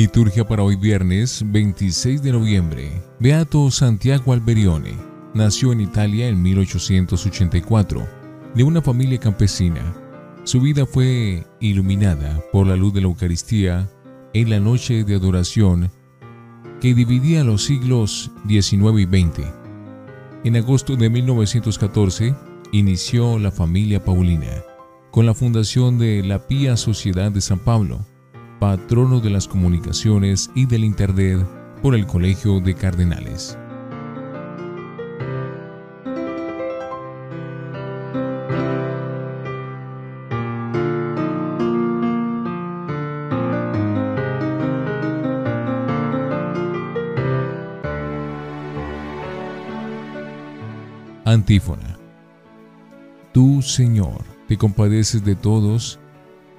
Liturgia para hoy viernes 26 de noviembre. Beato Santiago Alberione. Nació en Italia en 1884, de una familia campesina. Su vida fue iluminada por la luz de la Eucaristía en la noche de adoración que dividía los siglos XIX y XX. En agosto de 1914 inició la familia Paulina con la fundación de la Pía Sociedad de San Pablo, patrono de las comunicaciones y del Internet por el Colegio de Cardenales. Antífona. Tú, Señor, te compadeces de todos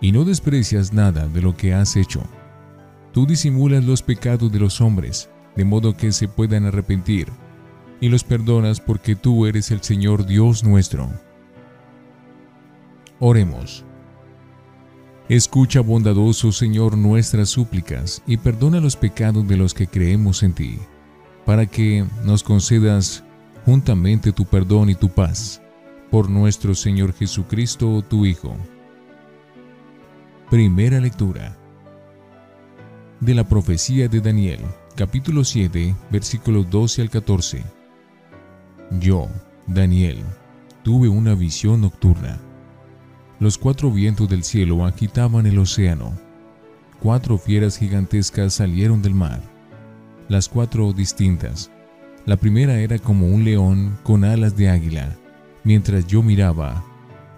y no desprecias nada de lo que has hecho. Tú disimulas los pecados de los hombres, de modo que se puedan arrepentir, y los perdonas porque tú eres el Señor Dios nuestro. Oremos. Escucha bondadoso Señor nuestras súplicas y perdona los pecados de los que creemos en ti, para que nos concedas juntamente tu perdón y tu paz por nuestro Señor Jesucristo, tu Hijo. Primera lectura de la profecía de Daniel, capítulo 7, versículos 12 al 14. Yo, Daniel, tuve una visión nocturna. Los cuatro vientos del cielo agitaban el océano. Cuatro fieras gigantescas salieron del mar. Las cuatro distintas. La primera era como un león con alas de águila Mientras yo miraba,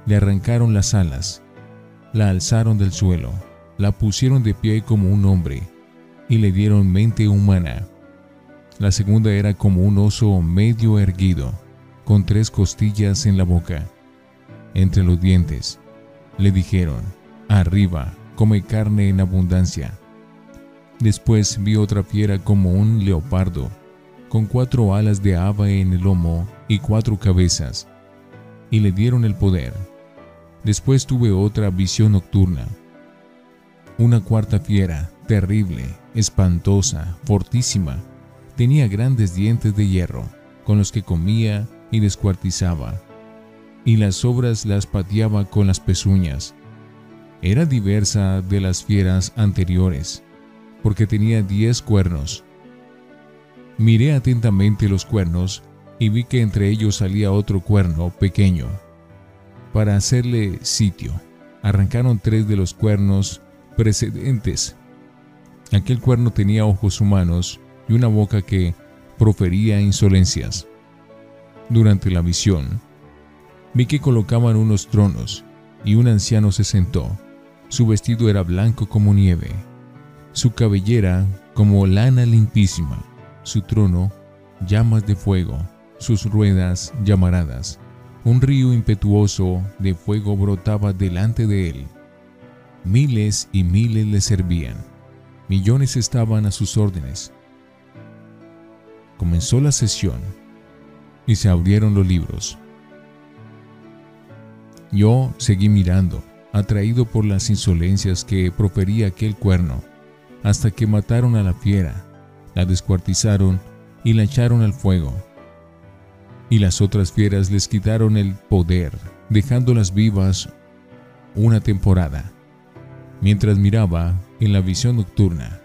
le arrancaron las alas, la alzaron del suelo, la pusieron de pie como un hombre y le dieron mente humana. La segunda era como un oso medio erguido, con tres costillas en la boca, entre los dientes. Le dijeron, arriba, come carne en abundancia. Después vi otra fiera como un leopardo, con cuatro alas de ave en el lomo y cuatro cabezas y le dieron el poder. Después tuve otra visión nocturna. Una cuarta fiera, terrible, espantosa, fortísima, tenía grandes dientes de hierro, con los que comía y descuartizaba, y las sobras las pateaba con las pezuñas. Era diversa de las fieras anteriores, porque tenía diez cuernos. Miré atentamente los cuernos y vi que entre ellos salía otro cuerno pequeño. Para hacerle sitio, arrancaron tres de los cuernos precedentes. Aquel cuerno tenía ojos humanos y una boca que profería insolencias. Durante la visión, vi que colocaban unos tronos y un anciano se sentó. Su vestido era blanco como nieve, su cabellera como lana limpísima, su trono llamas de fuego sus ruedas llamaradas. Un río impetuoso de fuego brotaba delante de él. Miles y miles le servían. Millones estaban a sus órdenes. Comenzó la sesión y se abrieron los libros. Yo seguí mirando, atraído por las insolencias que profería aquel cuerno, hasta que mataron a la fiera, la descuartizaron y la echaron al fuego y las otras fieras les quitaron el poder, dejándolas vivas una temporada. Mientras miraba en la visión nocturna,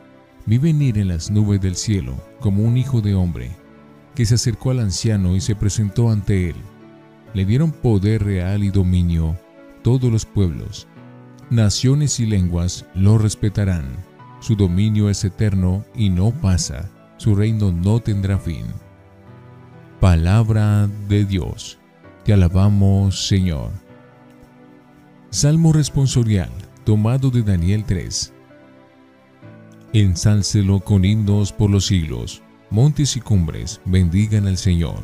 vi venir en las nubes del cielo como un hijo de hombre, que se acercó al anciano y se presentó ante él. Le dieron poder real y dominio todos los pueblos. Naciones y lenguas lo respetarán. Su dominio es eterno y no pasa. Su reino no tendrá fin. Palabra de Dios. Te alabamos, Señor. Salmo responsorial, tomado de Daniel 3. Ensálcelo con himnos por los siglos. Montes y cumbres, bendigan al Señor.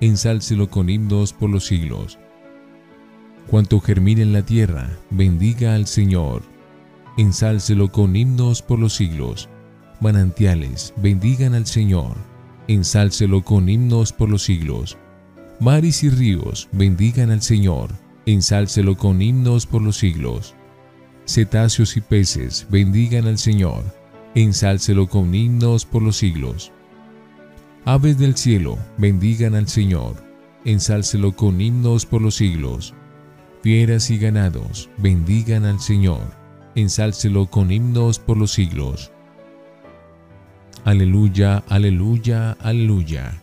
Ensálcelo con himnos por los siglos. Cuanto germine en la tierra, bendiga al Señor. Ensálcelo con himnos por los siglos. Manantiales, bendigan al Señor ensálcelo con himnos por los siglos. Mares y ríos, bendigan al Señor, ensálcelo con himnos por los siglos. Cetáceos y peces, bendigan al Señor, ensálcelo con himnos por los siglos. Aves del cielo, bendigan al Señor, ensálcelo con himnos por los siglos. Fieras y ganados, bendigan al Señor, ensálcelo con himnos por los siglos. Aleluya, aleluya, aleluya.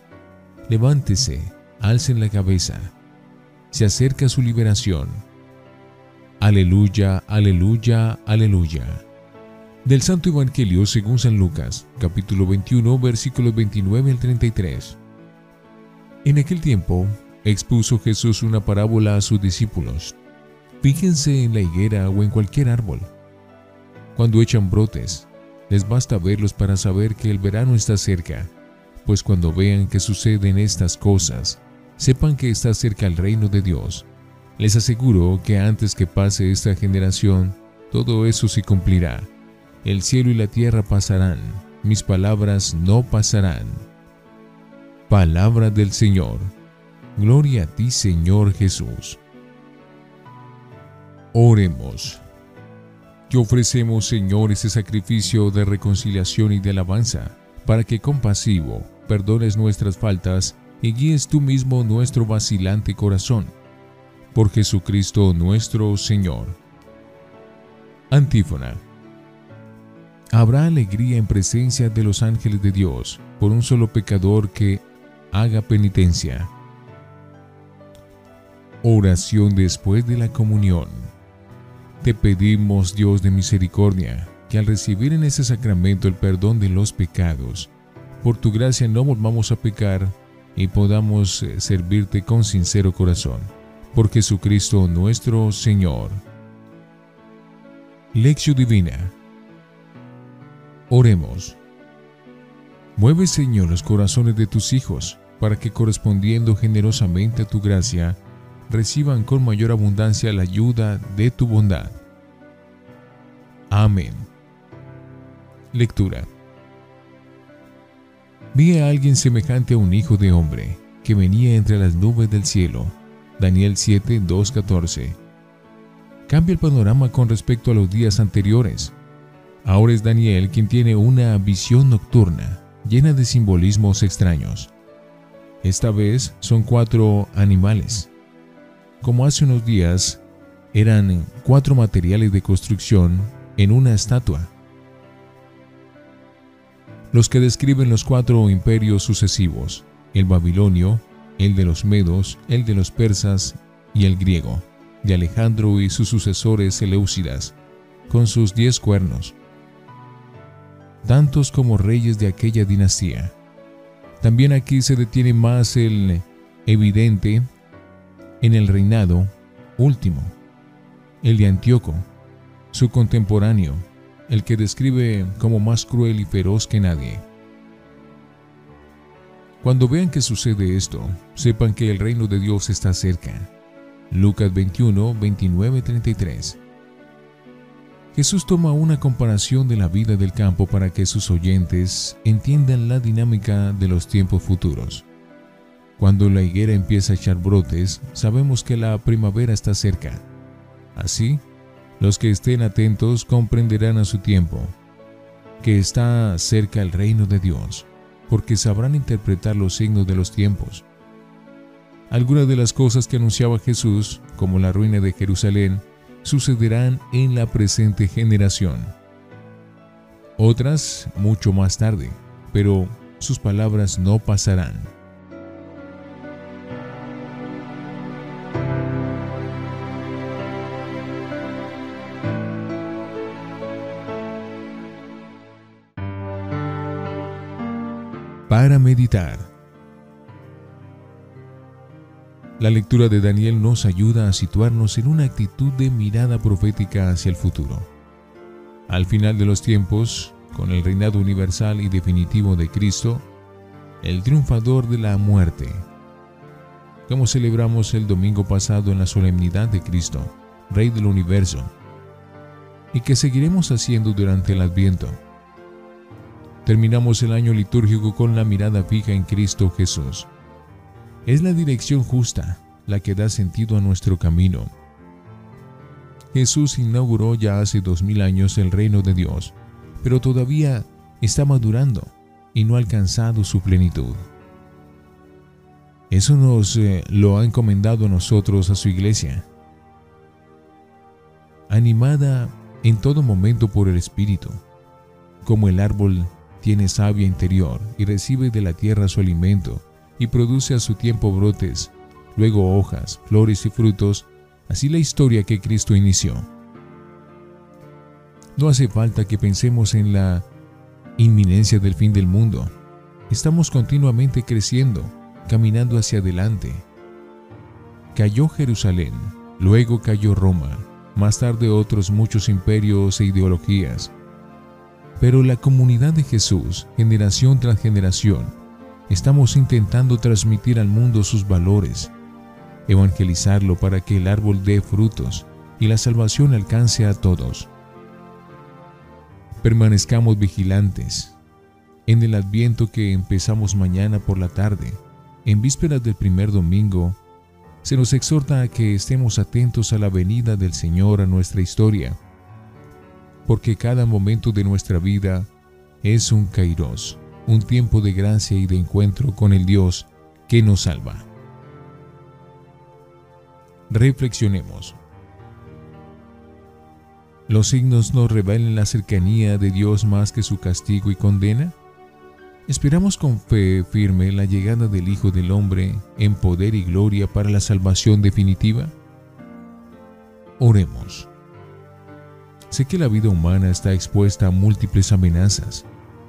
Levántese, alcen la cabeza. Se acerca su liberación. Aleluya, aleluya, aleluya. Del Santo Evangelio según San Lucas, capítulo 21, versículos 29 al 33. En aquel tiempo, expuso Jesús una parábola a sus discípulos. Fíjense en la higuera o en cualquier árbol. Cuando echan brotes, les basta verlos para saber que el verano está cerca, pues cuando vean que suceden estas cosas, sepan que está cerca el reino de Dios. Les aseguro que antes que pase esta generación, todo eso se cumplirá. El cielo y la tierra pasarán, mis palabras no pasarán. Palabra del Señor. Gloria a ti, Señor Jesús. Oremos. Te ofrecemos, Señor, ese sacrificio de reconciliación y de alabanza, para que compasivo perdones nuestras faltas y guíes tú mismo nuestro vacilante corazón. Por Jesucristo nuestro Señor. Antífona. Habrá alegría en presencia de los ángeles de Dios por un solo pecador que haga penitencia. Oración después de la comunión. Te pedimos, Dios de misericordia, que al recibir en ese sacramento el perdón de los pecados, por tu gracia no volvamos a pecar y podamos eh, servirte con sincero corazón. Por Jesucristo nuestro Señor. Lección Divina Oremos. Mueve, Señor, los corazones de tus hijos, para que correspondiendo generosamente a tu gracia, reciban con mayor abundancia la ayuda de tu bondad. Amén. Lectura. Vi a alguien semejante a un hijo de hombre, que venía entre las nubes del cielo. Daniel 7, 2.14. Cambia el panorama con respecto a los días anteriores. Ahora es Daniel quien tiene una visión nocturna, llena de simbolismos extraños. Esta vez son cuatro animales. Como hace unos días, eran cuatro materiales de construcción en una estatua. Los que describen los cuatro imperios sucesivos, el babilonio, el de los medos, el de los persas y el griego, de Alejandro y sus sucesores Seleucidas, con sus diez cuernos tantos como reyes de aquella dinastía. También aquí se detiene más el evidente en el reinado último, el de Antíoco, su contemporáneo, el que describe como más cruel y feroz que nadie. Cuando vean que sucede esto, sepan que el reino de Dios está cerca. Lucas 21, 29, 33. Jesús toma una comparación de la vida del campo para que sus oyentes entiendan la dinámica de los tiempos futuros. Cuando la higuera empieza a echar brotes, sabemos que la primavera está cerca. Así, los que estén atentos comprenderán a su tiempo que está cerca el reino de Dios, porque sabrán interpretar los signos de los tiempos. Algunas de las cosas que anunciaba Jesús, como la ruina de Jerusalén, sucederán en la presente generación. Otras mucho más tarde, pero sus palabras no pasarán. Para meditar. La lectura de Daniel nos ayuda a situarnos en una actitud de mirada profética hacia el futuro. Al final de los tiempos, con el reinado universal y definitivo de Cristo, el triunfador de la muerte, como celebramos el domingo pasado en la solemnidad de Cristo, Rey del universo, y que seguiremos haciendo durante el Adviento. Terminamos el año litúrgico con la mirada fija en Cristo Jesús es la dirección justa la que da sentido a nuestro camino. Jesús inauguró ya hace dos mil años el reino de Dios, pero todavía está madurando y no ha alcanzado su plenitud. Eso nos eh, lo ha encomendado a nosotros a su iglesia, animada en todo momento por el Espíritu, como el árbol tiene savia interior y recibe de la tierra su alimento y produce a su tiempo brotes, luego hojas, flores y frutos, así la historia que Cristo inició. No hace falta que pensemos en la inminencia del fin del mundo. Estamos continuamente creciendo, caminando hacia adelante. Cayó Jerusalén, luego cayó Roma, más tarde otros muchos imperios e ideologías. Pero la comunidad de Jesús, generación tras generación, estamos intentando transmitir al mundo sus valores, evangelizarlo para que el árbol dé frutos y la salvación alcance a todos. Permanezcamos vigilantes. En el adviento que empezamos mañana por la tarde, en vísperas del primer domingo, se nos exhorta a que estemos atentos a la venida del Señor a nuestra historia, porque cada momento de nuestra vida es un kairos, un tiempo de gracia y de encuentro con el Dios que nos salva. Reflexionemos. ¿Los signos nos revelan la cercanía de Dios más que su castigo y condena? Esperamos con fe firme la llegada del Hijo del Hombre en poder y gloria para la salvación definitiva. Oremos. Sé que la vida humana está expuesta a múltiples amenazas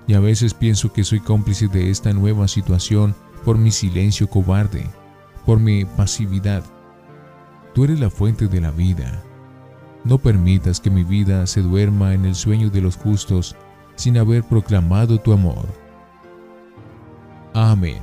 y a veces pienso que soy cómplice de esta nueva situación por mi silencio cobarde, por mi pasividad. Tú eres la fuente de la vida no permitas que mi vida se duerma en el sueño de los justos sin haber proclamado tu amor. Amén.